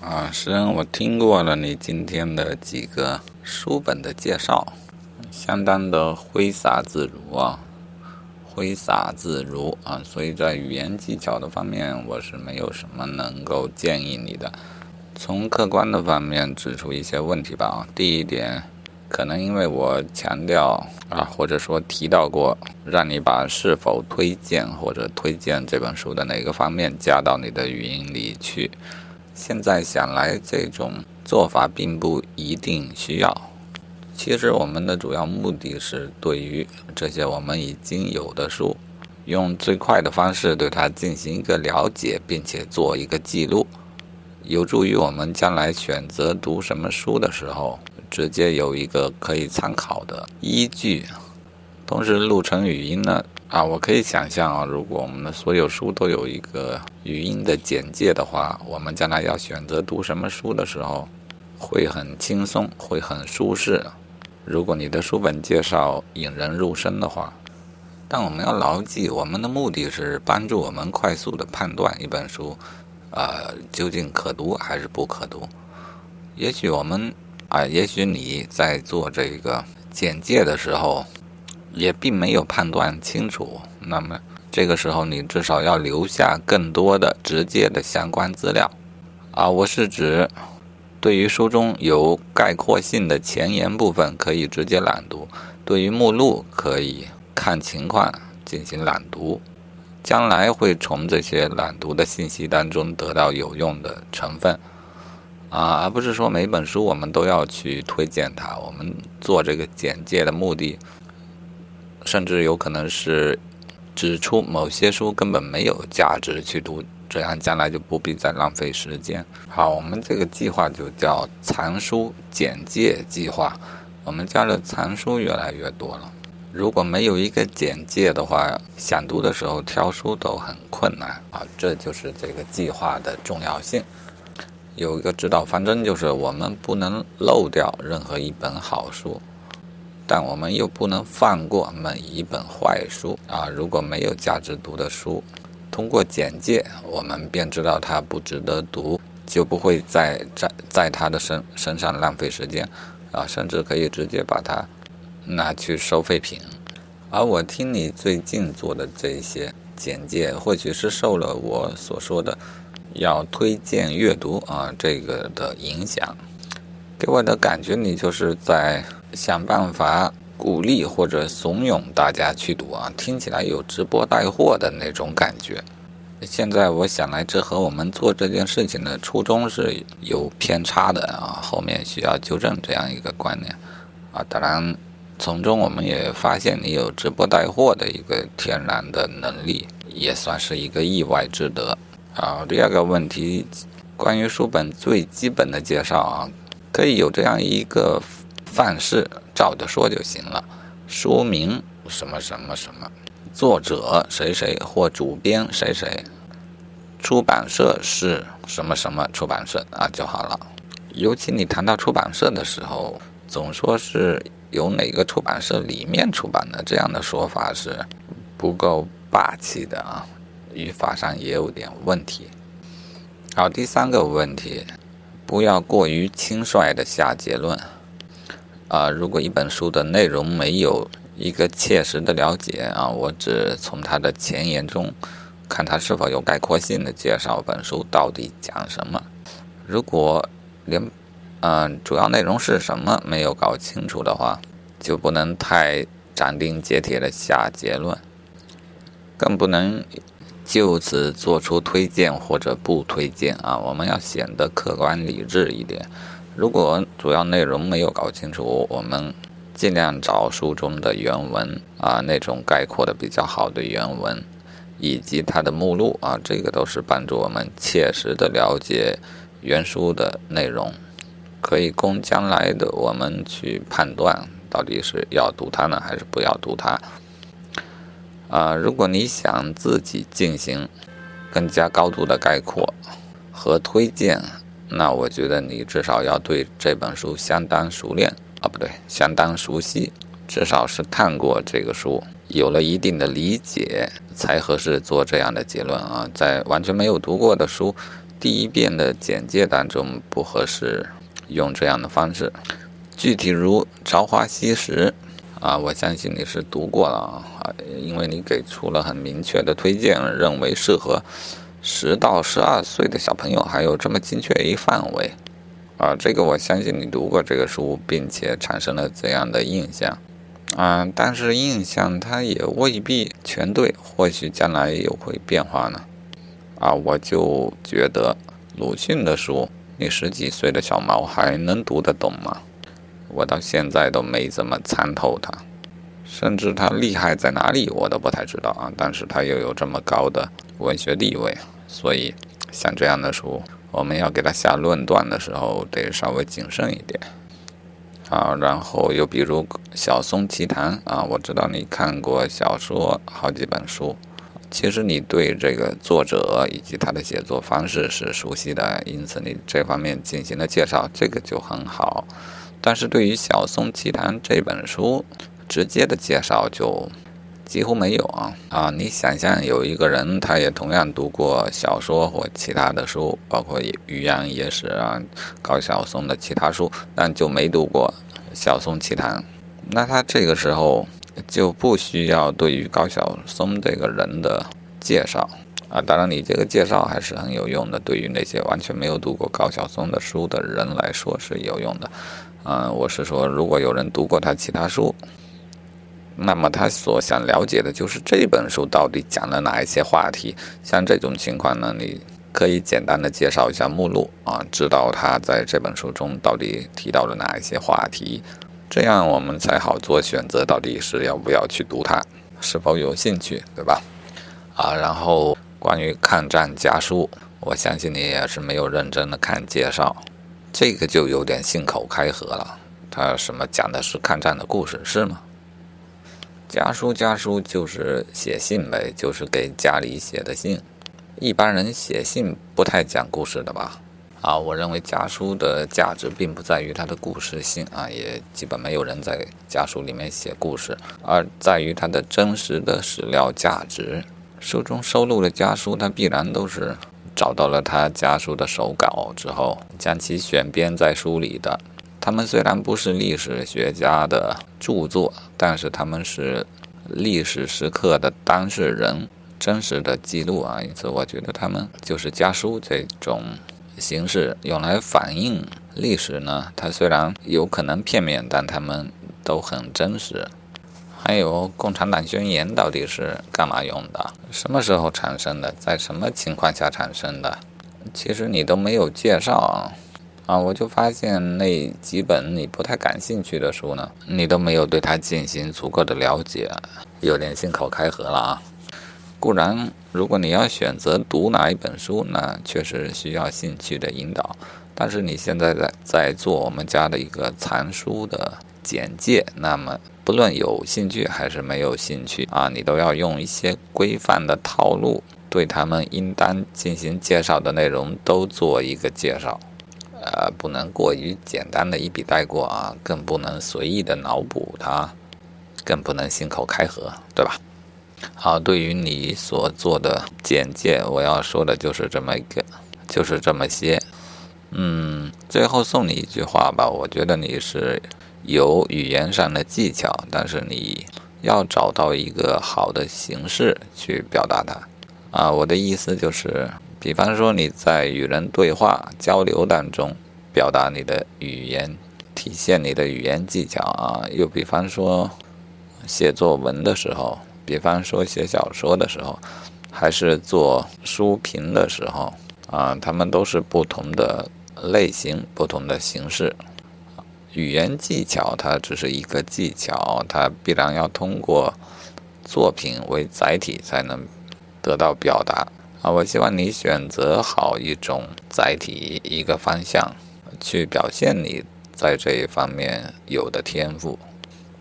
啊，诗人，我听过了你今天的几个书本的介绍，相当的挥洒自如啊，挥洒自如啊，所以在语言技巧的方面，我是没有什么能够建议你的。从客观的方面指出一些问题吧啊，第一点，可能因为我强调啊，或者说提到过，让你把是否推荐或者推荐这本书的哪个方面加到你的语音里去。现在想来，这种做法并不一定需要。其实，我们的主要目的是对于这些我们已经有的书，用最快的方式对它进行一个了解，并且做一个记录，有助于我们将来选择读什么书的时候，直接有一个可以参考的依据。同时，录成语音呢。啊，我可以想象啊，如果我们的所有书都有一个语音的简介的话，我们将来要选择读什么书的时候，会很轻松，会很舒适。如果你的书本介绍引人入胜的话，但我们要牢记，我们的目的是帮助我们快速的判断一本书，呃，究竟可读还是不可读。也许我们啊，也许你在做这个简介的时候。也并没有判断清楚，那么这个时候你至少要留下更多的直接的相关资料，啊，我是指对于书中有概括性的前言部分可以直接朗读，对于目录可以看情况进行朗读，将来会从这些朗读的信息当中得到有用的成分，啊，而不是说每本书我们都要去推荐它，我们做这个简介的目的。甚至有可能是指出某些书根本没有价值去读，这样将来就不必再浪费时间。好，我们这个计划就叫藏书简介计划。我们家的藏书越来越多了，如果没有一个简介的话，想读的时候挑书都很困难啊。这就是这个计划的重要性。有一个指导方针，就是我们不能漏掉任何一本好书。但我们又不能放过每一本坏书啊！如果没有价值读的书，通过简介，我们便知道它不值得读，就不会在在在他的身身上浪费时间啊！甚至可以直接把它拿去收废品。而我听你最近做的这些简介，或许是受了我所说的要推荐阅读啊这个的影响，给我的感觉，你就是在。想办法鼓励或者怂恿大家去读啊，听起来有直播带货的那种感觉。现在我想来，这和我们做这件事情的初衷是有偏差的啊，后面需要纠正这样一个观念啊。当然，从中我们也发现你有直播带货的一个天然的能力，也算是一个意外之得啊。第二个问题，关于书本最基本的介绍啊，可以有这样一个。范式照着说就行了。说明什么什么什么，作者谁谁或主编谁谁，出版社是什么什么出版社啊就好了。尤其你谈到出版社的时候，总说是由哪个出版社里面出版的，这样的说法是不够霸气的啊，语法上也有点问题。好，第三个问题，不要过于轻率的下结论。啊，如果一本书的内容没有一个切实的了解啊，我只从它的前言中看它是否有概括性的介绍本书到底讲什么。如果连嗯主要内容是什么没有搞清楚的话，就不能太斩钉截铁的下结论，更不能就此做出推荐或者不推荐啊。我们要显得客观理智一点。如果主要内容没有搞清楚，我们尽量找书中的原文啊，那种概括的比较好的原文，以及它的目录啊，这个都是帮助我们切实的了解原书的内容，可以供将来的我们去判断到底是要读它呢，还是不要读它。啊，如果你想自己进行更加高度的概括和推荐。那我觉得你至少要对这本书相当熟练啊，不对，相当熟悉，至少是看过这个书，有了一定的理解才合适做这样的结论啊。在完全没有读过的书第一遍的简介当中不合适用这样的方式。具体如《朝花夕拾》啊，我相信你是读过了啊，因为你给出了很明确的推荐，认为适合十到十二岁的小朋友，还有这么精确一范围。啊，这个我相信你读过这个书，并且产生了这样的印象。啊，但是印象它也未必全对，或许将来又会变化呢。啊，我就觉得鲁迅的书，你十几岁的小毛孩能读得懂吗？我到现在都没怎么参透他，甚至他厉害在哪里我都不太知道啊。但是他又有这么高的文学地位，所以像这样的书，我们要给他下论断的时候得稍微谨慎一点啊。然后又比如《小松奇谈》啊，我知道你看过小说好几本书，其实你对这个作者以及他的写作方式是熟悉的，因此你这方面进行了介绍，这个就很好。但是对于《小松奇谈》这本书，直接的介绍就几乎没有啊啊！你想象有一个人，他也同样读过小说或其他的书，包括《渔阳野史》啊、高晓松的其他书，但就没读过《小松奇谈》，那他这个时候就不需要对于高晓松这个人的介绍啊。当然，你这个介绍还是很有用的，对于那些完全没有读过高晓松的书的人来说是有用的。嗯，我是说，如果有人读过他其他书，那么他所想了解的就是这本书到底讲了哪一些话题。像这种情况呢，你可以简单的介绍一下目录啊，知道他在这本书中到底提到了哪一些话题，这样我们才好做选择，到底是要不要去读它，是否有兴趣，对吧？啊，然后关于抗战家书，我相信你也是没有认真的看介绍。这个就有点信口开河了。他什么讲的是抗战的故事是吗？家书家书就是写信呗，就是给家里写的信。一般人写信不太讲故事的吧？啊，我认为家书的价值并不在于它的故事性啊，也基本没有人在家书里面写故事，而在于它的真实的史料价值。书中收录的家书，它必然都是。找到了他家书的手稿之后，将其选编在书里的。他们虽然不是历史学家的著作，但是他们是历史时刻的当事人，真实的记录啊。因此，我觉得他们就是家书这种形式用来反映历史呢。它虽然有可能片面，但他们都很真实。还有《共产党宣言》到底是干嘛用的？什么时候产生的？在什么情况下产生的？其实你都没有介绍啊！我就发现那几本你不太感兴趣的书呢，你都没有对它进行足够的了解，有点信口开河了啊！固然，如果你要选择读哪一本书，那确实需要兴趣的引导。但是你现在在在做我们家的一个藏书的简介，那么。不论有兴趣还是没有兴趣啊，你都要用一些规范的套路，对他们应当进行介绍的内容都做一个介绍，呃，不能过于简单的一笔带过啊，更不能随意的脑补它，更不能信口开河，对吧？好，对于你所做的简介，我要说的就是这么一个，就是这么些。嗯，最后送你一句话吧，我觉得你是。有语言上的技巧，但是你要找到一个好的形式去表达它。啊，我的意思就是，比方说你在与人对话交流当中表达你的语言，体现你的语言技巧啊。又比方说写作文的时候，比方说写小说的时候，还是做书评的时候啊，他们都是不同的类型、不同的形式。语言技巧，它只是一个技巧，它必然要通过作品为载体才能得到表达啊！我希望你选择好一种载体，一个方向去表现你在这一方面有的天赋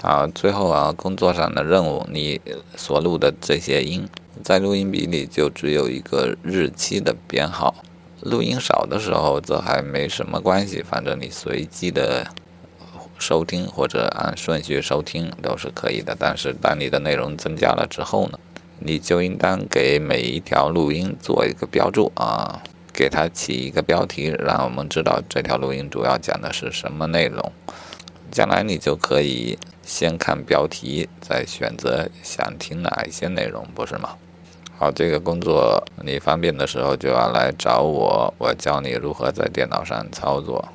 啊！最后啊，工作上的任务，你所录的这些音，在录音笔里就只有一个日期的编号，录音少的时候则还没什么关系，反正你随机的。收听或者按顺序收听都是可以的，但是当你的内容增加了之后呢，你就应当给每一条录音做一个标注啊，给它起一个标题，让我们知道这条录音主要讲的是什么内容。将来你就可以先看标题，再选择想听哪一些内容，不是吗？好，这个工作你方便的时候就要来找我，我教你如何在电脑上操作。